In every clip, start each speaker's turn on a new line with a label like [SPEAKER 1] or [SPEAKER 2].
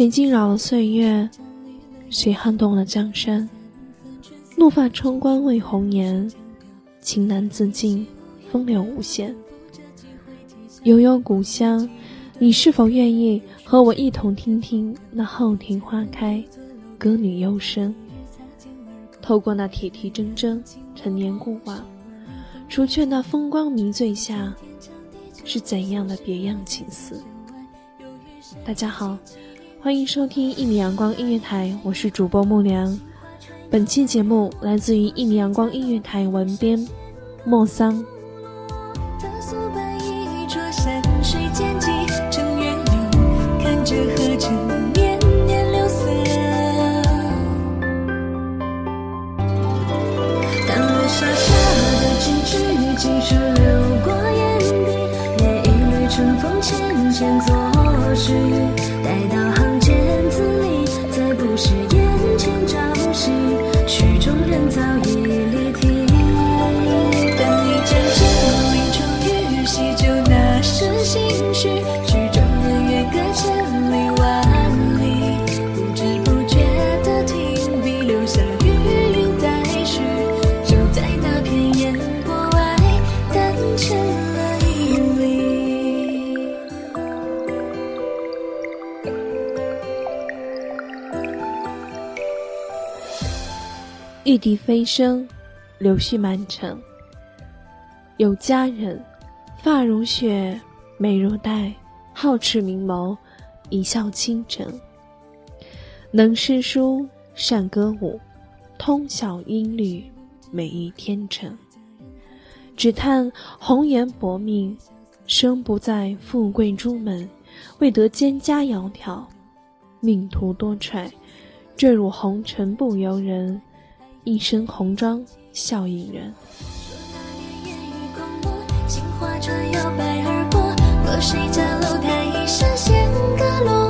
[SPEAKER 1] 谁惊扰了岁月？谁撼动了江山？怒发冲冠为红颜，情难自禁，风流无限。悠悠古香，你是否愿意和我一同听听那后庭花开，歌女幽声？透过那铁蹄铮铮，陈年过往，除却那风光迷醉下，是怎样的别样情思？大家好，欢迎收听一米阳光音乐台，我是主播木良。本期节目来自于一米阳光音乐台文编莫桑。
[SPEAKER 2] 看着河城
[SPEAKER 1] 玉笛飞声，柳絮满城。有佳人，发如雪，眉如黛，皓齿明眸，一笑倾城。能诗书，善歌舞，通晓音律，美意天成。只叹红颜薄命，生不在富贵朱门，未得蒹葭窈窕，命途多舛，坠入红尘不由人。一身红装笑引人。
[SPEAKER 2] 说那年烟雨狂波，杏花船摇摆而过，过谁家楼台一声弦歌落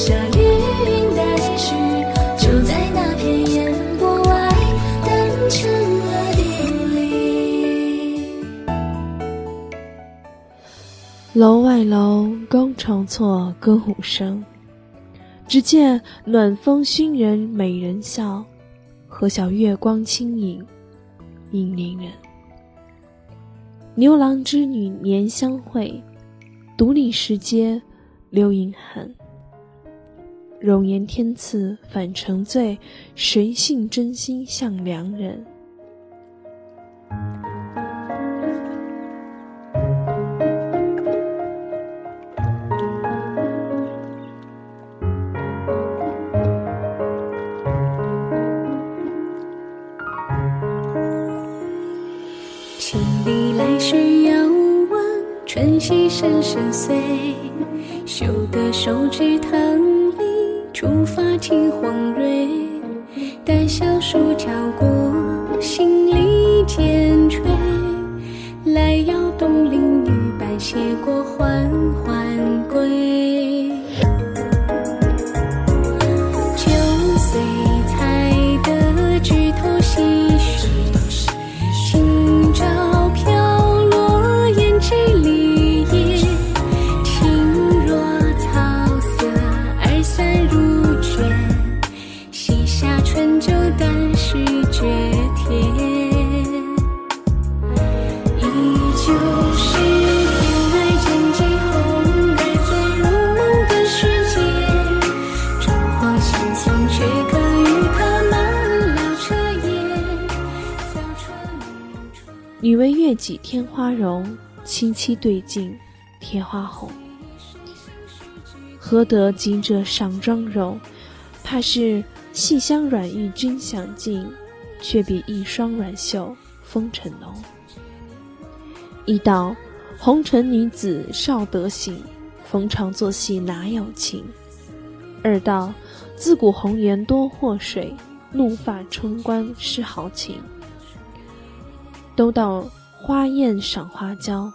[SPEAKER 2] 下余韵待续，就在那片烟波外，淡成了一粒。
[SPEAKER 1] 楼外楼，高潮错歌舞声。只见暖风熏人，美人笑；何晓月光轻盈，引邻人。牛郎织女年相会，独立石阶留银痕。容颜天赐反成罪，谁信真心向良人？
[SPEAKER 2] 千里来时遥望，春溪声声碎。修得手指棠，竹发青黄蕊。待小树敲过，心里渐垂。来邀东邻女伴携过，缓缓归。
[SPEAKER 1] 月几天花容，凄凄对镜贴花红。何得今这上妆容？怕是细香软玉君想尽，却比一双软袖风尘浓。一道红尘女子少得行，逢场作戏哪有情？二道自古红颜多祸水，怒发冲冠是豪情。都道花艳赏花娇，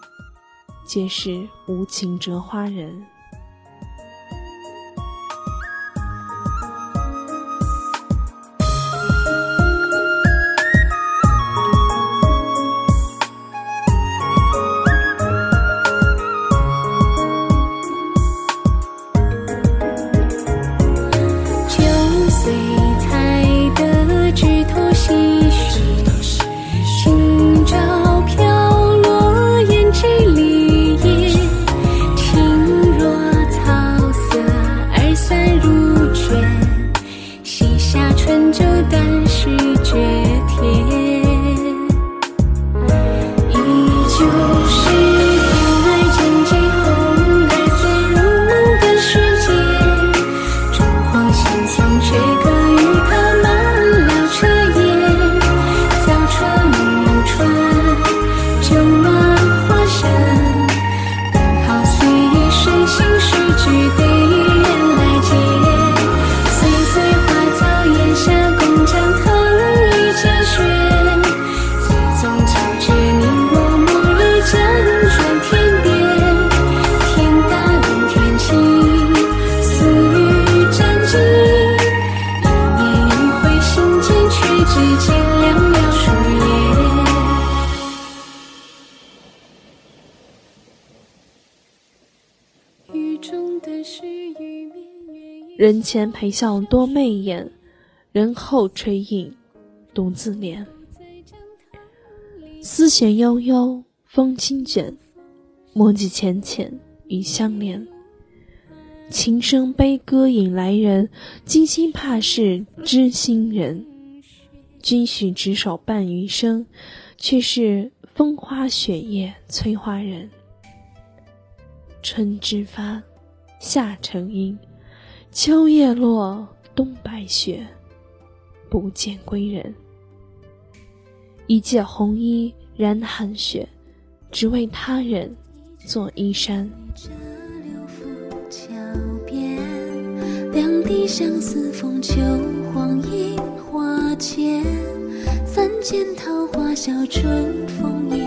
[SPEAKER 1] 皆是无情折花人。
[SPEAKER 2] 人
[SPEAKER 1] 前陪笑多媚眼，人后垂影独自怜。丝弦悠悠，风轻卷，墨迹浅浅与相连。琴声悲歌引来人，金心怕是知心人。君许执手伴余生，却是风花雪夜催花人。春之发，夏成阴。秋叶落，冬白雪，不见归人。一介红衣染寒雪，只为他人做衣衫。
[SPEAKER 2] 两地相思风秋黄樱花间。三间桃花笑春风一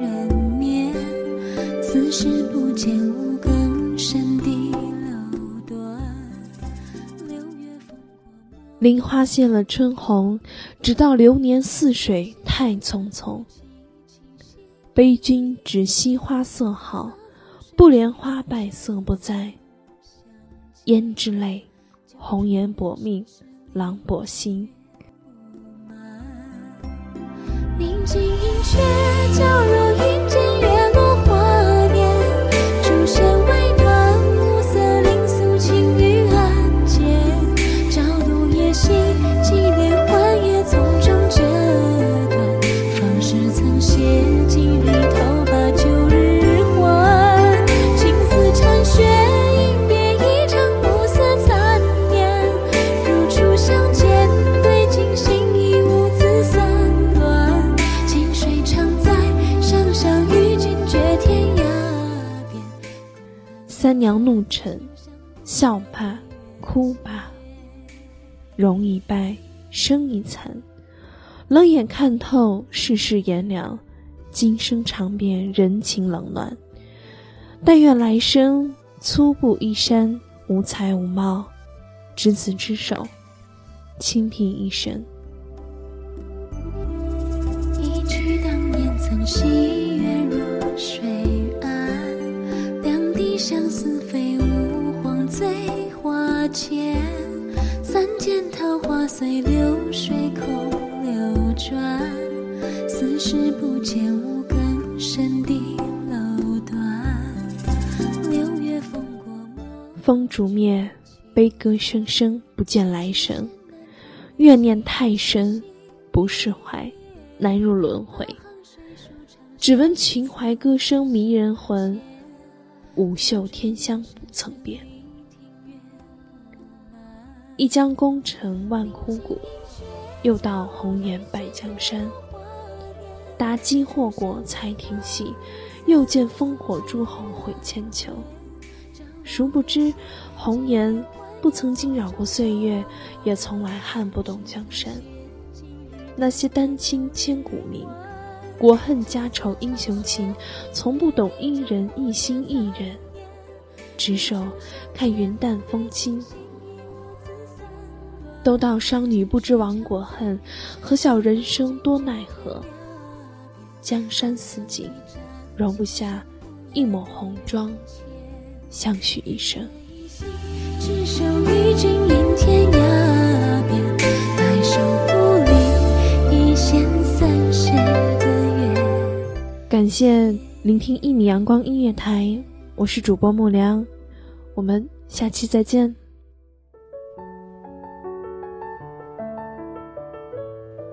[SPEAKER 2] 人眠。此时不见
[SPEAKER 1] 林花谢了春红，直到流年似水太匆匆。悲君只惜花色好，不怜花败色不在，胭脂泪，红颜薄命，郎薄心。
[SPEAKER 2] 宁静饮却皎若
[SPEAKER 1] 娘怒嗔，笑罢，哭罢，容已败，生已残。冷眼看透世事炎凉，今生尝遍人情冷暖。但愿来生粗布衣衫，无才无貌，执子之手，倾听一生。
[SPEAKER 2] 一曲当年曾戏月如水岸，两地相思飞舞黄醉花间。三件桃花随流水空流转，似是不见五更深的楼端。六月风过陌
[SPEAKER 1] 风烛灭，悲歌声声不见来生。怨念太深，不释怀，难入轮回。只闻秦淮歌声迷人魂，舞袖天香不曾变。一将功成万枯骨，又到红颜败江山。妲己祸国才停息，又见烽火诸侯毁千秋。殊不知，红颜不曾惊扰过岁月，也从来撼不动江山。那些丹青千古名，国恨家仇英雄情，从不懂一人一心一人，执手看云淡风轻。都道商女不知亡国恨，何晓人生多奈何？江山似锦，容不下一抹红妆，相许一生。
[SPEAKER 2] 执手与君饮天涯边，白首不离一线三世的缘。
[SPEAKER 1] 感谢聆听一米阳光音乐台，我是主播木良，我们下期再见。